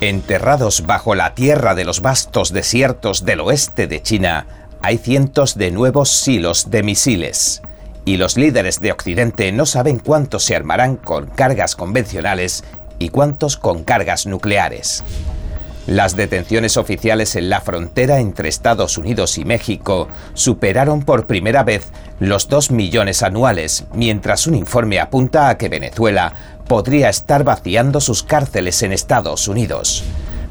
Enterrados bajo la tierra de los vastos desiertos del oeste de China, hay cientos de nuevos silos de misiles. Y los líderes de Occidente no saben cuántos se armarán con cargas convencionales y cuántos con cargas nucleares. Las detenciones oficiales en la frontera entre Estados Unidos y México superaron por primera vez los 2 millones anuales, mientras un informe apunta a que Venezuela podría estar vaciando sus cárceles en Estados Unidos.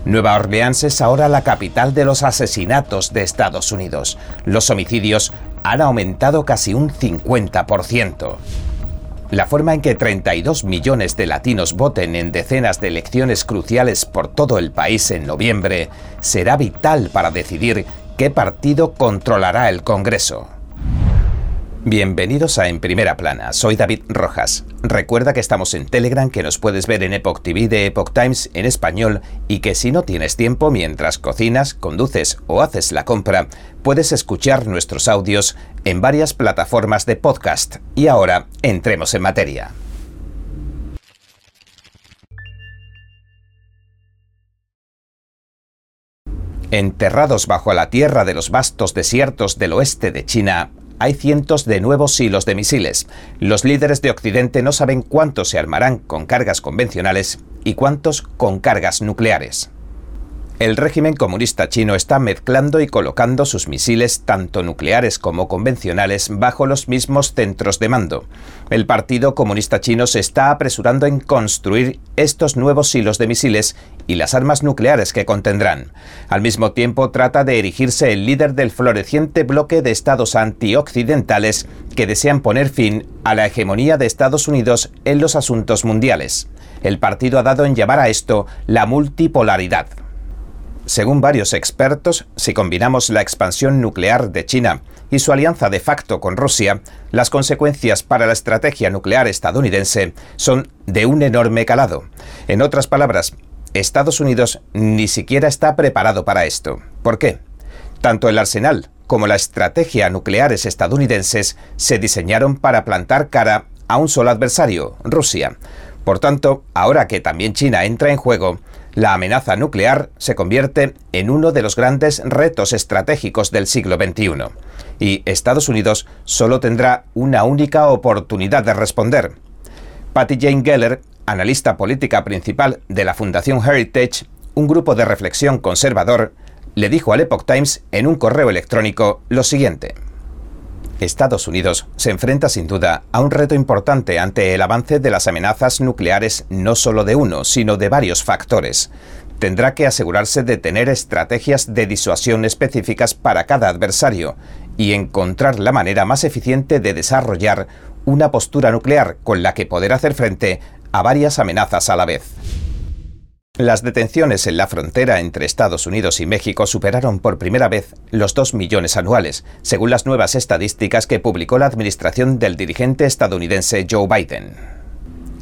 Nueva Orleans es ahora la capital de los asesinatos de Estados Unidos. Los homicidios han aumentado casi un 50%. La forma en que 32 millones de latinos voten en decenas de elecciones cruciales por todo el país en noviembre será vital para decidir qué partido controlará el Congreso. Bienvenidos a En Primera Plana, soy David Rojas. Recuerda que estamos en Telegram, que nos puedes ver en Epoch TV de Epoch Times en español y que si no tienes tiempo mientras cocinas, conduces o haces la compra, puedes escuchar nuestros audios en varias plataformas de podcast. Y ahora, entremos en materia. Enterrados bajo la tierra de los vastos desiertos del oeste de China, hay cientos de nuevos hilos de misiles. Los líderes de Occidente no saben cuántos se armarán con cargas convencionales y cuántos con cargas nucleares. El régimen comunista chino está mezclando y colocando sus misiles, tanto nucleares como convencionales, bajo los mismos centros de mando. El Partido Comunista Chino se está apresurando en construir estos nuevos hilos de misiles y las armas nucleares que contendrán. Al mismo tiempo trata de erigirse el líder del floreciente bloque de estados antioccidentales que desean poner fin a la hegemonía de Estados Unidos en los asuntos mundiales. El partido ha dado en llamar a esto la multipolaridad. Según varios expertos, si combinamos la expansión nuclear de China y su alianza de facto con Rusia, las consecuencias para la estrategia nuclear estadounidense son de un enorme calado. En otras palabras, Estados Unidos ni siquiera está preparado para esto. ¿Por qué? Tanto el arsenal como la estrategia nucleares estadounidenses se diseñaron para plantar cara a un solo adversario, Rusia. Por tanto, ahora que también China entra en juego, la amenaza nuclear se convierte en uno de los grandes retos estratégicos del siglo XXI. Y Estados Unidos solo tendrá una única oportunidad de responder. Patty Jane Geller, analista política principal de la Fundación Heritage, un grupo de reflexión conservador, le dijo al Epoch Times en un correo electrónico lo siguiente. Estados Unidos se enfrenta sin duda a un reto importante ante el avance de las amenazas nucleares no solo de uno, sino de varios factores. Tendrá que asegurarse de tener estrategias de disuasión específicas para cada adversario y encontrar la manera más eficiente de desarrollar una postura nuclear con la que poder hacer frente a varias amenazas a la vez. Las detenciones en la frontera entre Estados Unidos y México superaron por primera vez los 2 millones anuales, según las nuevas estadísticas que publicó la administración del dirigente estadounidense Joe Biden.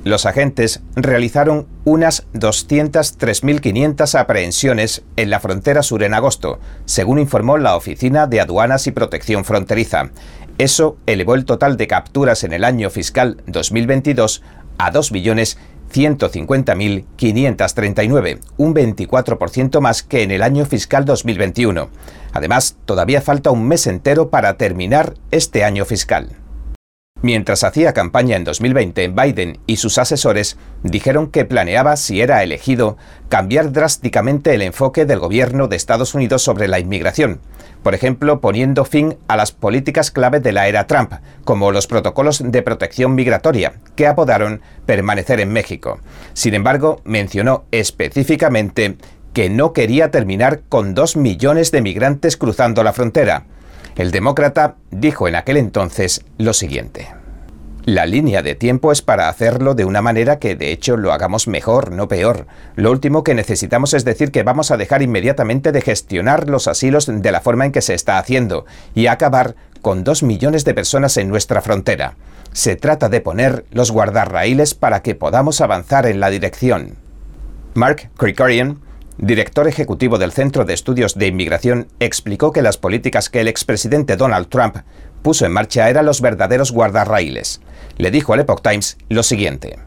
Los agentes realizaron unas 203.500 aprehensiones en la frontera sur en agosto, según informó la Oficina de Aduanas y Protección Fronteriza. Eso elevó el total de capturas en el año fiscal 2022 a 2 millones 150.539, un 24% más que en el año fiscal 2021. Además, todavía falta un mes entero para terminar este año fiscal. Mientras hacía campaña en 2020, Biden y sus asesores dijeron que planeaba, si era elegido, cambiar drásticamente el enfoque del gobierno de Estados Unidos sobre la inmigración, por ejemplo, poniendo fin a las políticas clave de la era Trump, como los protocolos de protección migratoria, que apodaron permanecer en México. Sin embargo, mencionó específicamente que no quería terminar con dos millones de migrantes cruzando la frontera, el demócrata dijo en aquel entonces lo siguiente. La línea de tiempo es para hacerlo de una manera que de hecho lo hagamos mejor, no peor. Lo último que necesitamos es decir que vamos a dejar inmediatamente de gestionar los asilos de la forma en que se está haciendo y acabar con dos millones de personas en nuestra frontera. Se trata de poner los guardarraíles para que podamos avanzar en la dirección. Mark Krikorian, director ejecutivo del Centro de Estudios de Inmigración, explicó que las políticas que el expresidente Donald Trump puso en marcha eran los verdaderos guardarraíles. Le dijo al Epoch Times lo siguiente.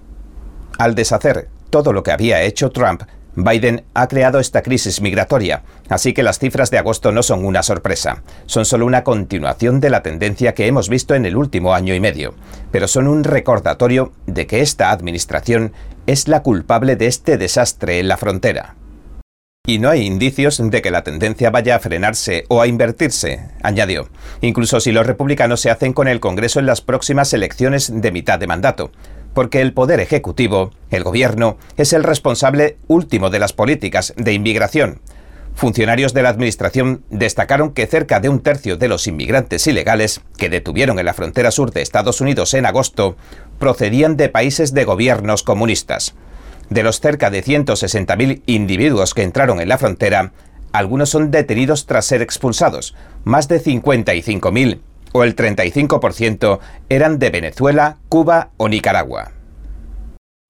Al deshacer todo lo que había hecho Trump, Biden ha creado esta crisis migratoria, así que las cifras de agosto no son una sorpresa, son solo una continuación de la tendencia que hemos visto en el último año y medio, pero son un recordatorio de que esta administración es la culpable de este desastre en la frontera. Y no hay indicios de que la tendencia vaya a frenarse o a invertirse, añadió, incluso si los republicanos se hacen con el Congreso en las próximas elecciones de mitad de mandato, porque el Poder Ejecutivo, el Gobierno, es el responsable último de las políticas de inmigración. Funcionarios de la Administración destacaron que cerca de un tercio de los inmigrantes ilegales que detuvieron en la frontera sur de Estados Unidos en agosto procedían de países de gobiernos comunistas. De los cerca de 160.000 individuos que entraron en la frontera, algunos son detenidos tras ser expulsados, más de 55.000 o el 35% eran de Venezuela, Cuba o Nicaragua.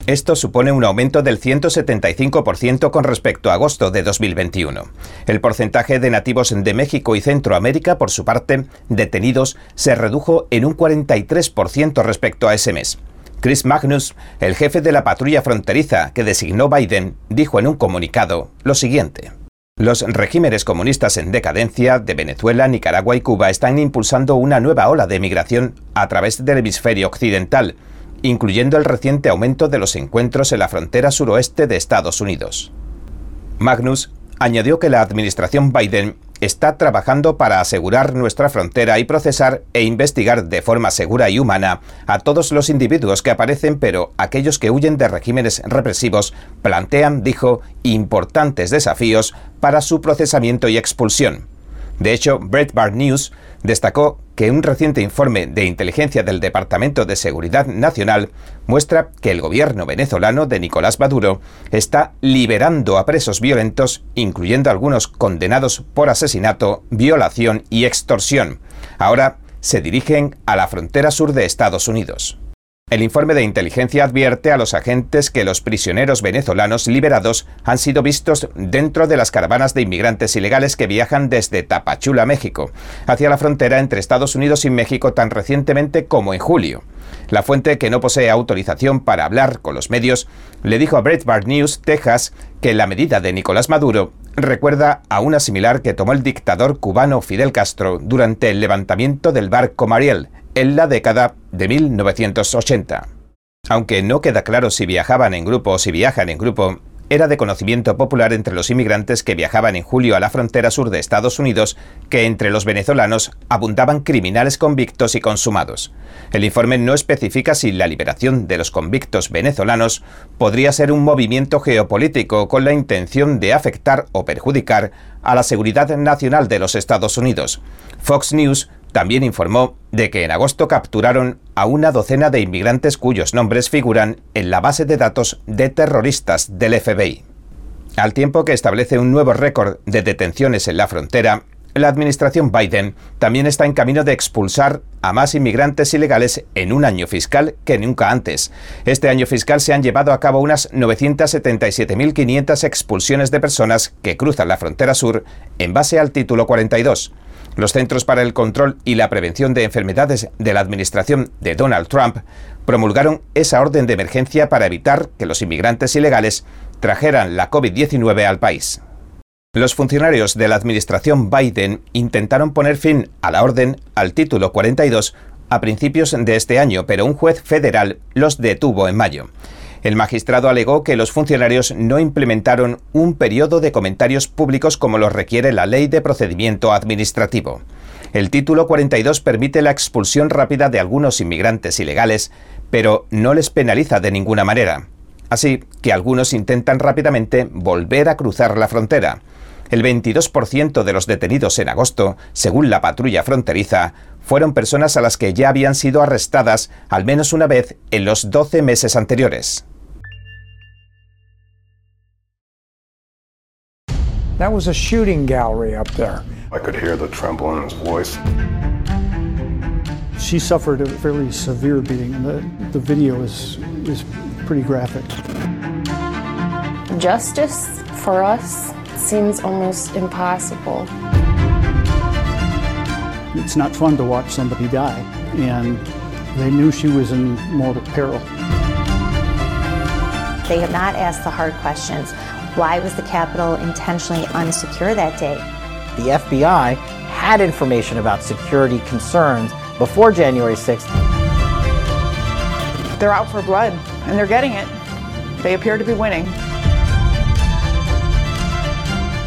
Esto supone un aumento del 175% con respecto a agosto de 2021. El porcentaje de nativos de México y Centroamérica, por su parte, detenidos, se redujo en un 43% respecto a ese mes. Chris Magnus, el jefe de la patrulla fronteriza que designó Biden, dijo en un comunicado lo siguiente. Los regímenes comunistas en decadencia de Venezuela, Nicaragua y Cuba están impulsando una nueva ola de migración a través del hemisferio occidental, incluyendo el reciente aumento de los encuentros en la frontera suroeste de Estados Unidos. Magnus añadió que la administración Biden está trabajando para asegurar nuestra frontera y procesar e investigar de forma segura y humana a todos los individuos que aparecen, pero aquellos que huyen de regímenes represivos plantean, dijo, importantes desafíos para su procesamiento y expulsión. De hecho, Breitbart News destacó que un reciente informe de inteligencia del Departamento de Seguridad Nacional muestra que el gobierno venezolano de Nicolás Maduro está liberando a presos violentos, incluyendo algunos condenados por asesinato, violación y extorsión. Ahora se dirigen a la frontera sur de Estados Unidos. El informe de inteligencia advierte a los agentes que los prisioneros venezolanos liberados han sido vistos dentro de las caravanas de inmigrantes ilegales que viajan desde Tapachula, México, hacia la frontera entre Estados Unidos y México tan recientemente como en julio. La fuente, que no posee autorización para hablar con los medios, le dijo a Breitbart News, Texas, que la medida de Nicolás Maduro recuerda a una similar que tomó el dictador cubano Fidel Castro durante el levantamiento del barco Mariel en la década de 1980. Aunque no queda claro si viajaban en grupo o si viajan en grupo, era de conocimiento popular entre los inmigrantes que viajaban en julio a la frontera sur de Estados Unidos que entre los venezolanos abundaban criminales convictos y consumados. El informe no especifica si la liberación de los convictos venezolanos podría ser un movimiento geopolítico con la intención de afectar o perjudicar a la seguridad nacional de los Estados Unidos. Fox News también informó de que en agosto capturaron a una docena de inmigrantes cuyos nombres figuran en la base de datos de terroristas del FBI. Al tiempo que establece un nuevo récord de detenciones en la frontera, la administración Biden también está en camino de expulsar a más inmigrantes ilegales en un año fiscal que nunca antes. Este año fiscal se han llevado a cabo unas 977.500 expulsiones de personas que cruzan la frontera sur en base al título 42. Los Centros para el Control y la Prevención de Enfermedades de la administración de Donald Trump promulgaron esa orden de emergencia para evitar que los inmigrantes ilegales trajeran la COVID-19 al país. Los funcionarios de la administración Biden intentaron poner fin a la orden al título 42 a principios de este año, pero un juez federal los detuvo en mayo. El magistrado alegó que los funcionarios no implementaron un periodo de comentarios públicos como lo requiere la Ley de Procedimiento Administrativo. El título 42 permite la expulsión rápida de algunos inmigrantes ilegales, pero no les penaliza de ninguna manera. Así que algunos intentan rápidamente volver a cruzar la frontera. El 22% de los detenidos en agosto, según la patrulla fronteriza, fueron personas a las que ya habían sido arrestadas al menos una vez en los 12 meses anteriores. That was a shooting gallery up there. I could hear the tremble in his voice. She suffered a fairly severe beating, and the, the video is, is pretty graphic. Justice for us seems almost impossible. It's not fun to watch somebody die, and they knew she was in mortal peril. They have not asked the hard questions Why was the Capitol intentionally unsecure that day? The FBI had information about security concerns before January 6th. They're out for blood, and they're getting it. They appear to be winning.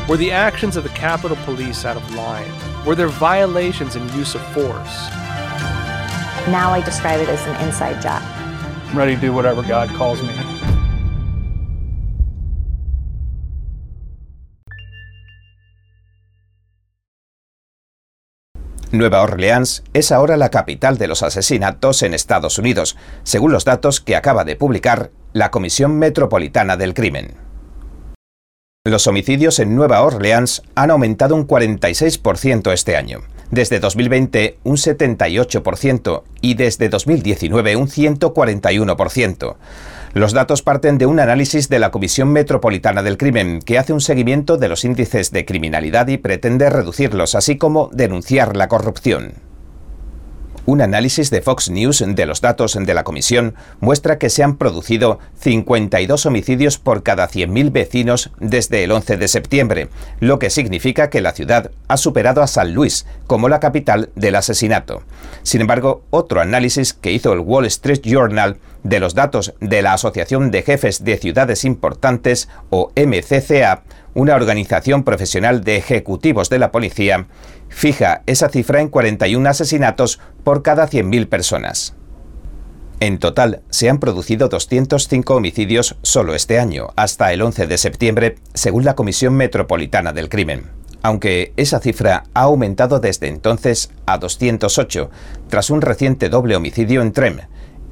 Were the actions of the Capitol Police out of line? Were there violations in use of force? Now I describe it as an inside job. I'm ready to do whatever God calls me. Nueva Orleans es ahora la capital de los asesinatos en Estados Unidos, según los datos que acaba de publicar la Comisión Metropolitana del Crimen. Los homicidios en Nueva Orleans han aumentado un 46% este año, desde 2020 un 78% y desde 2019 un 141%. Los datos parten de un análisis de la Comisión Metropolitana del Crimen, que hace un seguimiento de los índices de criminalidad y pretende reducirlos, así como denunciar la corrupción. Un análisis de Fox News de los datos de la comisión muestra que se han producido 52 homicidios por cada 100.000 vecinos desde el 11 de septiembre, lo que significa que la ciudad ha superado a San Luis como la capital del asesinato. Sin embargo, otro análisis que hizo el Wall Street Journal de los datos de la Asociación de Jefes de Ciudades Importantes, o MCCA, una organización profesional de ejecutivos de la policía, fija esa cifra en 41 asesinatos por cada 100.000 personas. En total, se han producido 205 homicidios solo este año, hasta el 11 de septiembre, según la Comisión Metropolitana del Crimen. Aunque esa cifra ha aumentado desde entonces a 208, tras un reciente doble homicidio en Trem,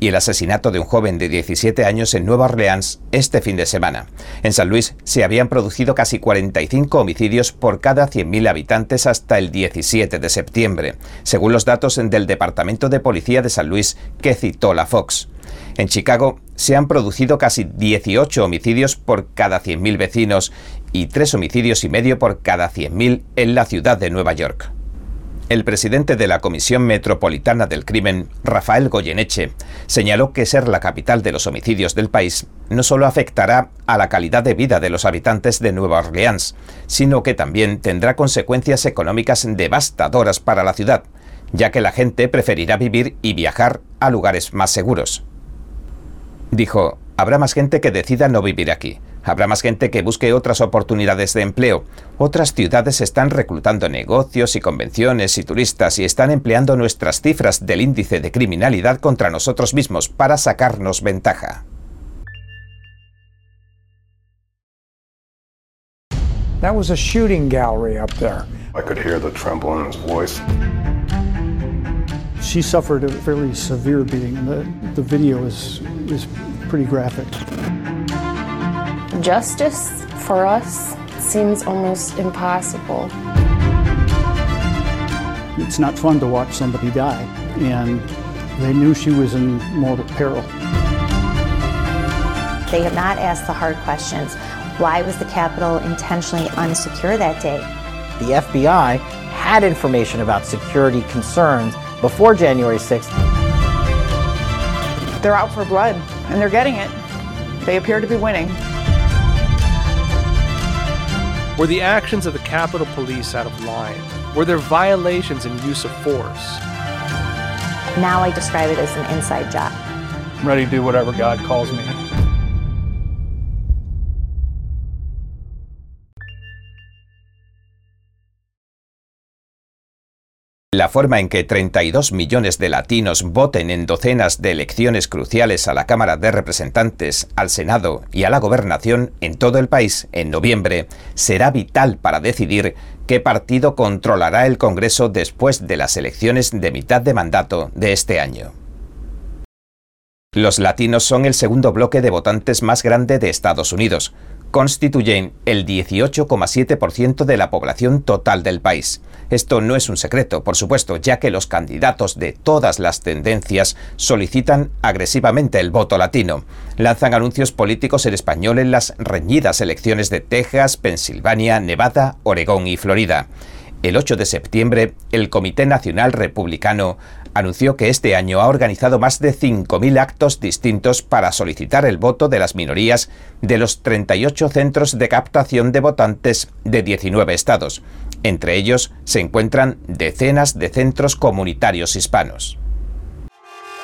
y el asesinato de un joven de 17 años en Nueva Orleans este fin de semana. En San Luis se habían producido casi 45 homicidios por cada 100.000 habitantes hasta el 17 de septiembre, según los datos del Departamento de Policía de San Luis que citó la Fox. En Chicago se han producido casi 18 homicidios por cada 100.000 vecinos y 3 homicidios y medio por cada 100.000 en la ciudad de Nueva York. El presidente de la Comisión Metropolitana del Crimen, Rafael Goyeneche, señaló que ser la capital de los homicidios del país no solo afectará a la calidad de vida de los habitantes de Nueva Orleans, sino que también tendrá consecuencias económicas devastadoras para la ciudad, ya que la gente preferirá vivir y viajar a lugares más seguros. Dijo, habrá más gente que decida no vivir aquí Habrá más gente que busque otras oportunidades de empleo. Otras ciudades están reclutando negocios y convenciones y turistas y están empleando nuestras cifras del índice de criminalidad contra nosotros mismos para sacarnos ventaja. That was a shooting gallery up there. I could hear the tremble in his voice. She suffered a fairly severe beating, and the, the video is, is pretty graphic. Justice for us seems almost impossible. It's not fun to watch somebody die, and they knew she was in mortal peril. They have not asked the hard questions. Why was the Capitol intentionally unsecure that day? The FBI had information about security concerns before January 6th. They're out for blood, and they're getting it. They appear to be winning. Were the actions of the Capitol Police out of line? Were there violations in use of force? Now I describe it as an inside job. I'm ready to do whatever God calls me. La forma en que 32 millones de latinos voten en docenas de elecciones cruciales a la Cámara de Representantes, al Senado y a la Gobernación en todo el país en noviembre será vital para decidir qué partido controlará el Congreso después de las elecciones de mitad de mandato de este año. Los latinos son el segundo bloque de votantes más grande de Estados Unidos. Constituyen el 18,7% de la población total del país. Esto no es un secreto, por supuesto, ya que los candidatos de todas las tendencias solicitan agresivamente el voto latino. Lanzan anuncios políticos en español en las reñidas elecciones de Texas, Pensilvania, Nevada, Oregón y Florida. El 8 de septiembre, el Comité Nacional Republicano anunció que este año ha organizado más de 5.000 actos distintos para solicitar el voto de las minorías de los 38 centros de captación de votantes de 19 estados. Entre ellos se encuentran decenas de centros comunitarios hispanos.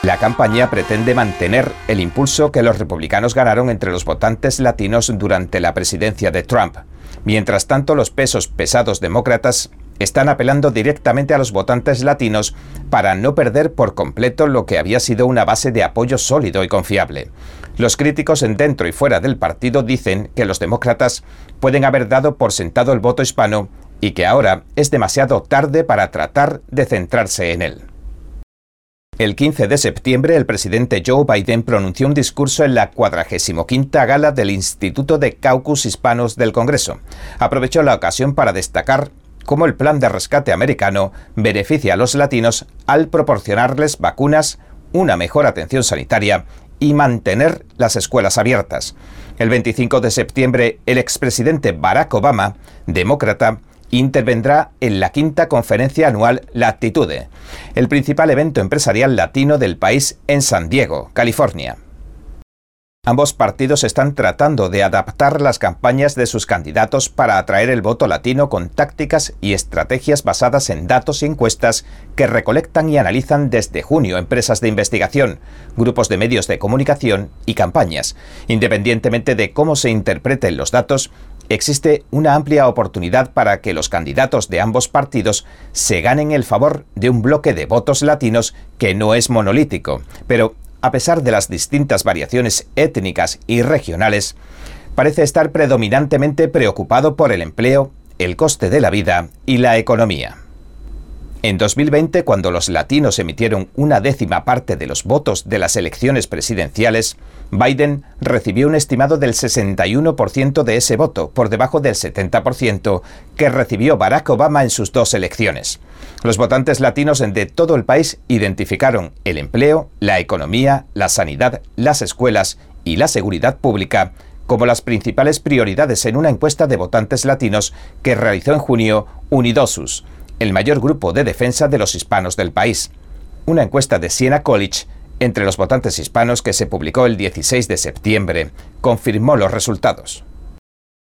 La campaña pretende mantener el impulso que los republicanos ganaron entre los votantes latinos durante la presidencia de Trump. Mientras tanto, los pesos pesados demócratas están apelando directamente a los votantes latinos para no perder por completo lo que había sido una base de apoyo sólido y confiable. Los críticos en dentro y fuera del partido dicen que los demócratas pueden haber dado por sentado el voto hispano y que ahora es demasiado tarde para tratar de centrarse en él. El 15 de septiembre, el presidente Joe Biden pronunció un discurso en la 45 gala del Instituto de Caucus Hispanos del Congreso. Aprovechó la ocasión para destacar cómo el plan de rescate americano beneficia a los latinos al proporcionarles vacunas, una mejor atención sanitaria y mantener las escuelas abiertas. El 25 de septiembre, el expresidente Barack Obama, demócrata, intervendrá en la quinta conferencia anual Latitude, el principal evento empresarial latino del país en San Diego, California. Ambos partidos están tratando de adaptar las campañas de sus candidatos para atraer el voto latino con tácticas y estrategias basadas en datos y encuestas que recolectan y analizan desde junio empresas de investigación, grupos de medios de comunicación y campañas. Independientemente de cómo se interpreten los datos, existe una amplia oportunidad para que los candidatos de ambos partidos se ganen el favor de un bloque de votos latinos que no es monolítico, pero a pesar de las distintas variaciones étnicas y regionales, parece estar predominantemente preocupado por el empleo, el coste de la vida y la economía. En 2020, cuando los latinos emitieron una décima parte de los votos de las elecciones presidenciales, Biden recibió un estimado del 61% de ese voto, por debajo del 70% que recibió Barack Obama en sus dos elecciones. Los votantes latinos de todo el país identificaron el empleo, la economía, la sanidad, las escuelas y la seguridad pública como las principales prioridades en una encuesta de votantes latinos que realizó en junio Unidosus el mayor grupo de defensa de los hispanos del país. Una encuesta de Siena College entre los votantes hispanos que se publicó el 16 de septiembre confirmó los resultados.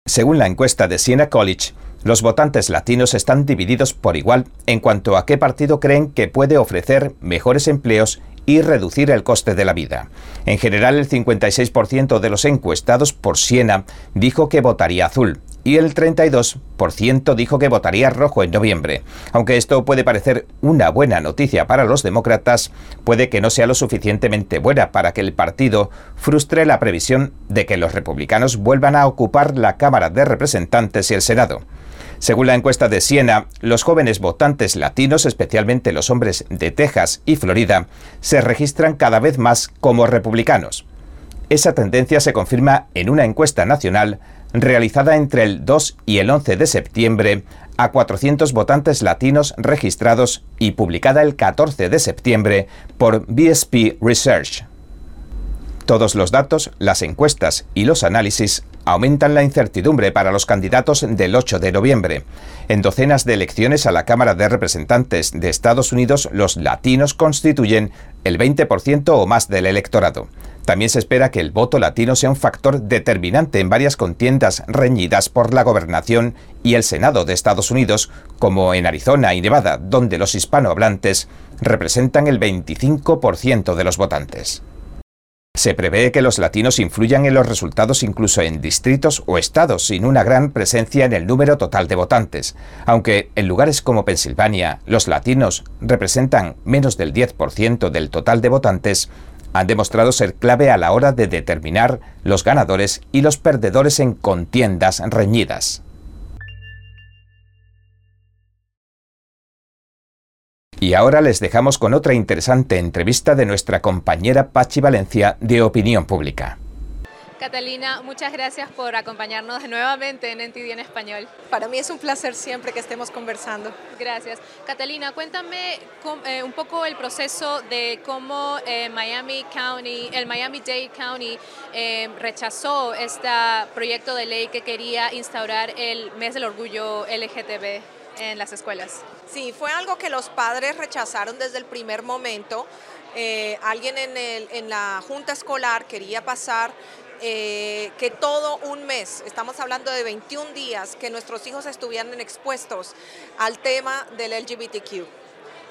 Según la encuesta de Siena College, los votantes latinos están divididos por igual en cuanto a qué partido creen que puede ofrecer mejores empleos y reducir el coste de la vida. En general, el 56% de los encuestados por Siena dijo que votaría azul y el 32% dijo que votaría rojo en noviembre. Aunque esto puede parecer una buena noticia para los demócratas, puede que no sea lo suficientemente buena para que el partido frustre la previsión de que los republicanos vuelvan a ocupar la Cámara de Representantes y el Senado. Según la encuesta de Siena, los jóvenes votantes latinos, especialmente los hombres de Texas y Florida, se registran cada vez más como republicanos. Esa tendencia se confirma en una encuesta nacional realizada entre el 2 y el 11 de septiembre a 400 votantes latinos registrados y publicada el 14 de septiembre por BSP Research. Todos los datos, las encuestas y los análisis aumentan la incertidumbre para los candidatos del 8 de noviembre. En docenas de elecciones a la Cámara de Representantes de Estados Unidos, los latinos constituyen el 20% o más del electorado. También se espera que el voto latino sea un factor determinante en varias contiendas reñidas por la gobernación y el Senado de Estados Unidos, como en Arizona y Nevada, donde los hispanohablantes representan el 25% de los votantes. Se prevé que los latinos influyan en los resultados incluso en distritos o estados sin una gran presencia en el número total de votantes, aunque en lugares como Pensilvania los latinos representan menos del 10% del total de votantes, han demostrado ser clave a la hora de determinar los ganadores y los perdedores en contiendas reñidas. Y ahora les dejamos con otra interesante entrevista de nuestra compañera Pachi Valencia de Opinión Pública. Catalina, muchas gracias por acompañarnos nuevamente en NTD en español. Para mí es un placer siempre que estemos conversando. Gracias. Catalina, cuéntame eh, un poco el proceso de cómo eh, Miami County, el Miami-Dade County eh, rechazó este proyecto de ley que quería instaurar el mes del orgullo LGTB. En las escuelas. Sí, fue algo que los padres rechazaron desde el primer momento. Eh, alguien en, el, en la junta escolar quería pasar eh, que todo un mes, estamos hablando de 21 días, que nuestros hijos estuvieran expuestos al tema del LGBTQ.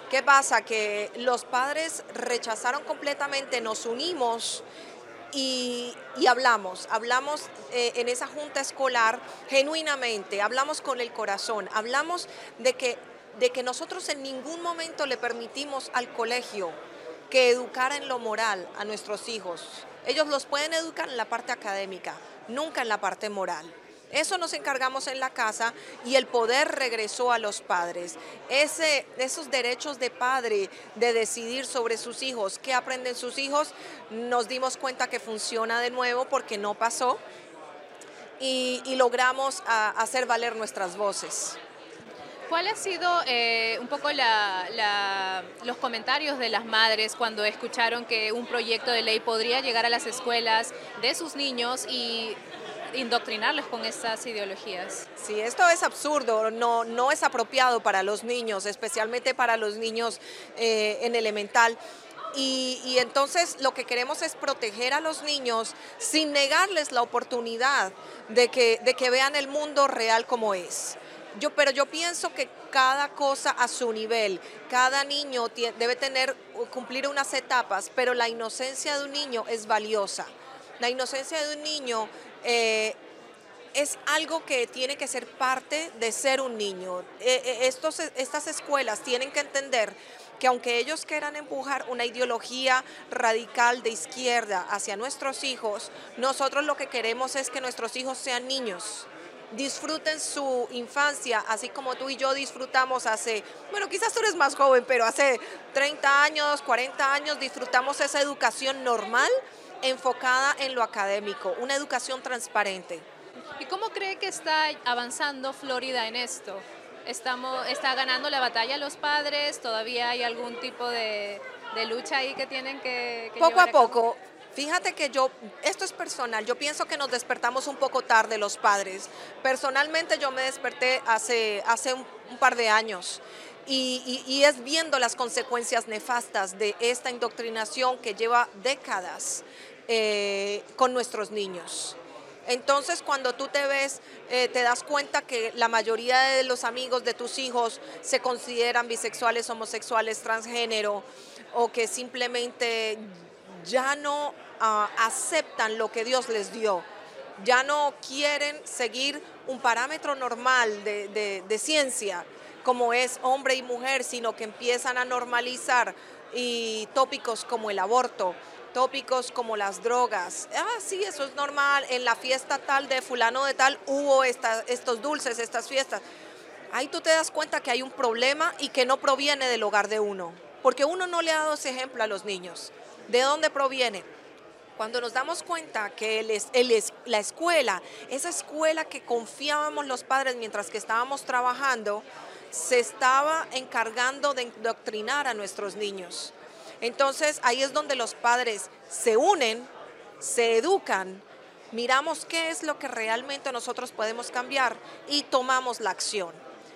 ¿Qué pasa? Que los padres rechazaron completamente, nos unimos y, hablamos, hablamos eh, en esa junta escolar genuinamente, hablamos con el corazón, hablamos de que, de que nosotros en ningún momento le permitimos al colegio que educara en lo moral a nuestros hijos. Ellos los pueden educar en la parte académica, nunca en la parte moral. Eso nos encargamos en la casa y el poder regresó a los padres. Ese, esos derechos de padre de decidir sobre sus hijos, qué aprenden sus hijos, nos dimos cuenta que funciona de nuevo porque no pasó y, logramos hacer valer nuestras voces. ¿Cuál ha sido eh, un poco los comentarios de las madres cuando escucharon que un proyecto de ley podría llegar a las escuelas de sus niños y indoctrinarles con estas ideologías. Sí, esto es absurdo, no, no es apropiado para los niños, especialmente para los niños eh, en elemental. Y, entonces lo que queremos es proteger a los niños sin negarles la oportunidad de que, de que vean el mundo real como es. Yo, pero yo pienso que cada cosa a su nivel, cada niño debe tener, cumplir unas etapas, pero la inocencia de un niño es valiosa. La inocencia de un niño eh, es algo que tiene que ser parte de ser un niño. Eh, eh, estos, estas escuelas tienen que entender que aunque ellos quieran empujar una ideología radical de izquierda hacia nuestros hijos, nosotros lo que queremos es que nuestros hijos sean niños disfruten su infancia, así como tú y yo disfrutamos hace, bueno, quizás tú eres más joven, pero hace 30 años, 40 años disfrutamos esa educación normal enfocada en lo académico, una educación transparente. ¿Y cómo cree que está avanzando Florida en esto? Estamos, ¿Está ganando la batalla los padres? ¿Todavía hay algún tipo de, lucha ahí que tienen que... poco a, poco. Fíjate que yo, esto es personal, yo pienso que nos despertamos un poco tarde los padres. Personalmente yo me desperté hace, hace un, par de años y, es viendo las consecuencias nefastas de esta indoctrinación que lleva décadas eh, con nuestros niños. Entonces, cuando tú te ves, eh, te das cuenta que la mayoría de los amigos de tus hijos se consideran bisexuales, homosexuales, transgénero, o que simplemente ya no aceptan lo que Dios les dio, ya no quieren seguir un parámetro normal de, ciencia como es hombre y mujer, sino que empiezan a normalizar y tópicos como el aborto, tópicos como las drogas. Ah, sí, eso es normal. En la fiesta tal de fulano de tal hubo estos dulces, estas fiestas. Ahí tú te das cuenta que hay un problema y que no proviene del hogar de uno, porque uno no le ha dado ese ejemplo a los niños. ¿De dónde proviene? Cuando nos damos cuenta que la escuela, esa escuela que confiábamos los padres mientras que estábamos trabajando, se estaba encargando de indoctrinar a nuestros niños. Entonces ahí es donde los padres se unen, se educan, miramos qué es lo que realmente nosotros podemos cambiar y tomamos la acción.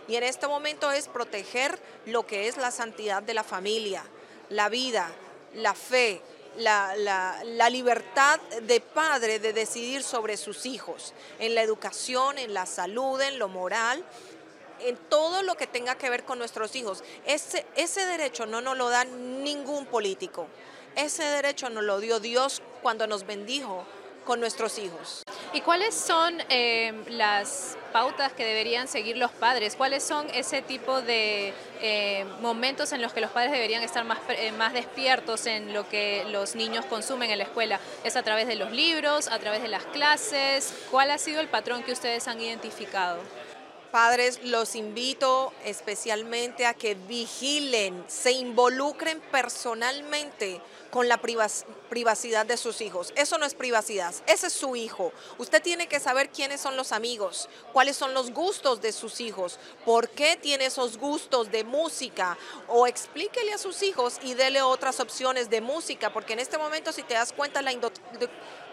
Y en este momento es proteger lo que es la santidad de la familia, la vida, la fe, la, libertad de padre de decidir sobre sus hijos, en la educación, en la salud, en lo moral, en todo lo que tenga que ver con nuestros hijos. Ese, ese derecho no nos lo da ningún político. Ese derecho nos lo dio Dios cuando nos bendijo con nuestros hijos. ¿Y cuáles son eh, las pautas que deberían seguir los padres? ¿Cuáles son ese tipo de eh, momentos en los que los padres deberían estar más, eh, más despiertos en lo que los niños consumen en la escuela? ¿Es a través de los libros, a través de las clases? ¿Cuál ha sido el patrón que ustedes han identificado? Padres, los invito especialmente a que vigilen, se involucren personalmente con la privacidad de sus hijos. Eso no es privacidad, ese es su hijo. Usted tiene que saber quiénes son los amigos, cuáles son los gustos de sus hijos, por qué tiene esos gustos de música o explíquele a sus hijos y dele otras opciones de música, porque en este momento si te das cuenta la,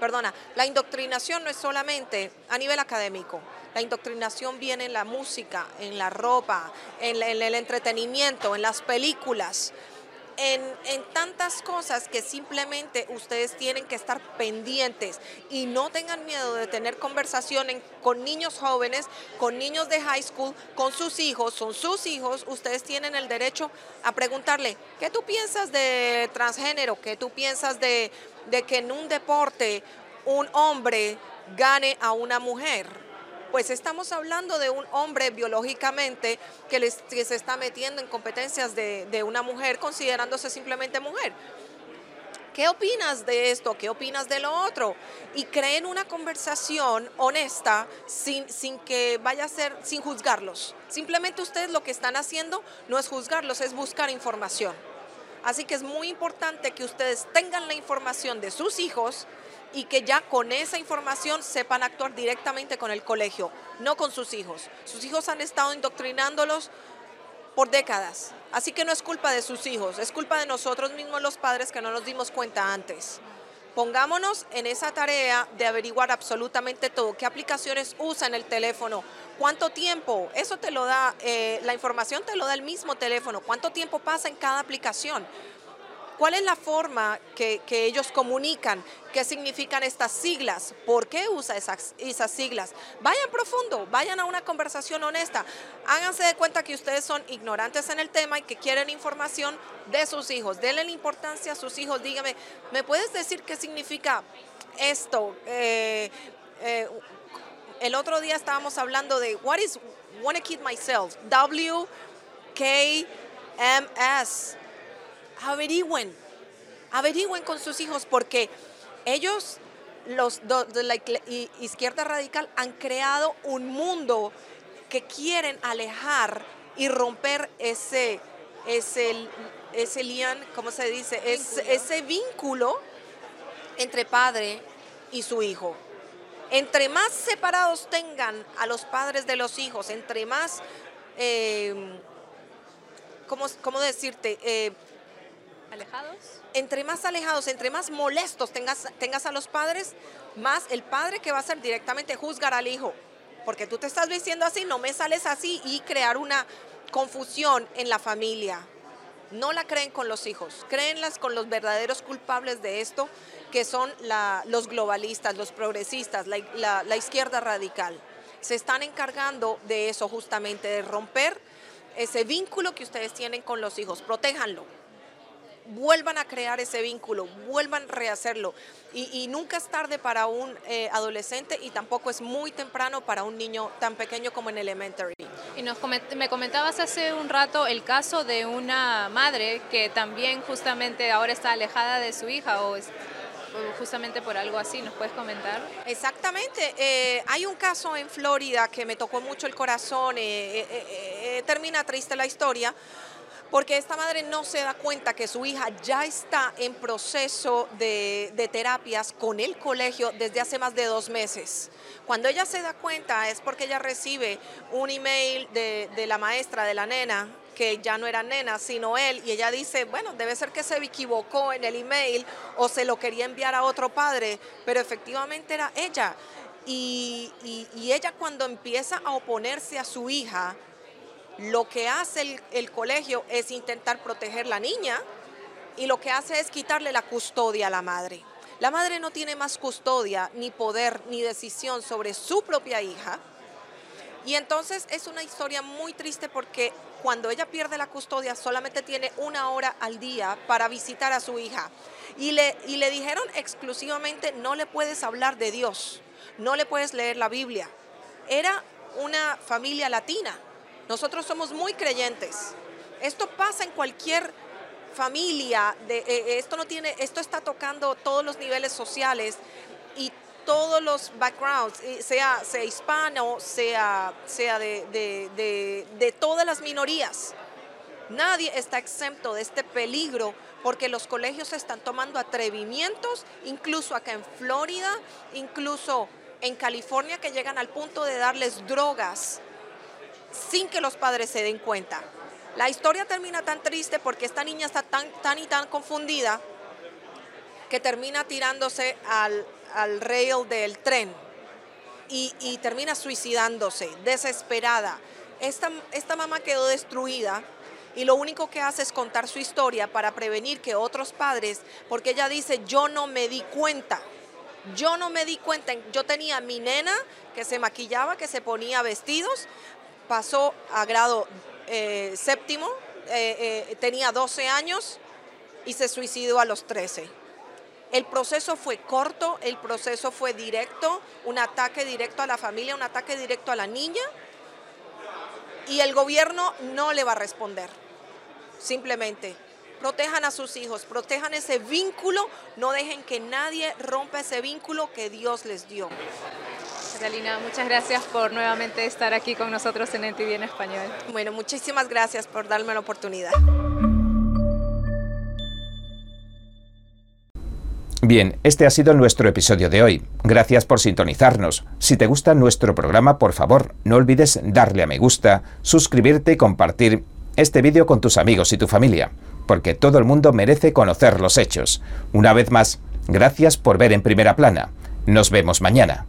perdona, la indoctrinación no es solamente a nivel académico, La indoctrinación viene en la música, en la ropa, en, en el entretenimiento, en las películas en, tantas cosas que simplemente ustedes tienen que estar pendientes y no tengan miedo de tener conversaciones con niños jóvenes, con niños de high school, con sus hijos, son sus hijos, ustedes tienen el derecho a preguntarle, ¿qué tú piensas de transgénero? ¿Qué tú piensas de que en un deporte un hombre gane a una mujer? Pues estamos hablando de un hombre biológicamente que, se está metiendo en competencias de, de una mujer considerándose simplemente mujer. ¿Qué opinas de esto? ¿Qué opinas de lo otro? Y creen una conversación honesta sin, sin que vaya a ser, sin juzgarlos. Simplemente ustedes lo que están haciendo no es juzgarlos, es buscar información. Así que es muy importante que ustedes tengan la información de sus hijos y que ya con esa información sepan actuar directamente con el colegio, no con sus hijos. Sus hijos han estado indoctrinándolos por décadas, así que no es culpa de sus hijos, es culpa de nosotros mismos los padres que no nos dimos cuenta antes. Pongámonos en esa tarea de averiguar absolutamente todo, qué aplicaciones usa en el teléfono, cuánto tiempo, eso te lo da, eh, la información te lo da el mismo teléfono, cuánto tiempo pasa en cada aplicación ¿Cuál es la forma que, ellos comunican? ¿Qué significan estas siglas? ¿Por qué usa esas, siglas? Vayan profundo, vayan a una conversación honesta. Háganse de cuenta que ustedes son ignorantes en el tema y que quieren información de sus hijos. Denle la importancia a sus hijos. Dígame, ¿me puedes decir qué significa esto? Eh, eh, el otro día estábamos hablando de what is wanna keep myself. W K M S averigüen, averigüen con sus hijos porque ellos, los de la izquierda radical, han creado un mundo que quieren alejar y romper ese, ese, ese lian, ¿cómo se dice? ese vínculo entre padre y su hijo. Entre más separados tengan a los padres de los hijos, entre más, eh, ¿cómo, decirte? Eh, ¿Alejados? Entre más alejados, entre más molestos tengas, tengas a los padres, más el padre que va a hacer directamente juzgar al hijo. Porque tú te estás diciendo así, no me sales así y crear una confusión en la familia. No la creen con los hijos, créenlas con los verdaderos culpables de esto, que son los globalistas, los progresistas, la, la izquierda radical. Se están encargando de eso justamente, de romper ese vínculo que ustedes tienen con los hijos. Protéjanlo vuelvan a crear ese vínculo, vuelvan a rehacerlo. Y, nunca es tarde para un eh, adolescente y tampoco es muy temprano para un niño tan pequeño como en elementary. Y nos me comentabas hace un rato el caso de una madre que también justamente ahora está alejada de su hija o es justamente por algo así, ¿nos puedes comentar? Exactamente, eh, hay un caso en Florida que me tocó mucho el corazón, eh, termina triste la historia, porque esta madre no se da cuenta que su hija ya está en proceso de, terapias con el colegio desde hace más de dos meses. Cuando ella se da cuenta es porque ella recibe un email de, la maestra, de la nena, que ya no era nena, sino él, y ella dice, bueno, debe ser que se equivocó en el email o se lo quería enviar a otro padre, pero efectivamente era ella. Y ella cuando empieza a oponerse a su hija, lo que hace el, colegio es intentar proteger la niña y lo que hace es quitarle la custodia a la madre. La madre no tiene más custodia, ni poder, ni decisión sobre su propia hija. Y entonces es una historia muy triste porque cuando ella pierde la custodia solamente tiene una hora al día para visitar a su hija. Y le, y le dijeron exclusivamente, no le puedes hablar de Dios, no le puedes leer la Biblia. Era una familia latina, nosotros somos muy creyentes. Esto pasa en cualquier familia, de, eh, esto no tiene, esto está tocando todos los niveles sociales y todos los backgrounds, sea, sea hispano, sea, sea de, de todas las minorías. Nadie está exento de este peligro porque los colegios están tomando atrevimientos, incluso acá en Florida, incluso en California, que llegan al punto de darles drogas sin que los padres se den cuenta. La historia termina tan triste porque esta niña está tan, y tan confundida que termina tirándose al, al rail del tren. y, termina suicidándose, desesperada. Esta, esta mamá quedó destruida y lo único que hace es contar su historia para prevenir que otros padres, porque ella dice, yo no me di cuenta, yo no me di cuenta, yo tenía mi nena que se maquillaba, que se ponía vestidos, pasó a grado eh, séptimo, eh, eh, tenía 12 años y se suicidó a los 13. El proceso fue corto, el proceso fue directo, un ataque directo a la familia, un ataque directo a la niña y el gobierno no le va a responder. Simplemente protejan a sus hijos, protejan ese vínculo, no dejen que nadie rompa ese vínculo que Dios les dio. Catalina, muchas gracias por nuevamente estar aquí con nosotros en NTV en español. Bueno, muchísimas gracias por darme la oportunidad. Bien, este ha sido nuestro episodio de hoy. Gracias por sintonizarnos. Si te gusta nuestro programa, por favor, no olvides darle a me gusta, suscribirte y compartir este vídeo con tus amigos y tu familia, porque todo el mundo merece conocer los hechos. Una vez más, gracias por ver en primera plana. Nos vemos mañana.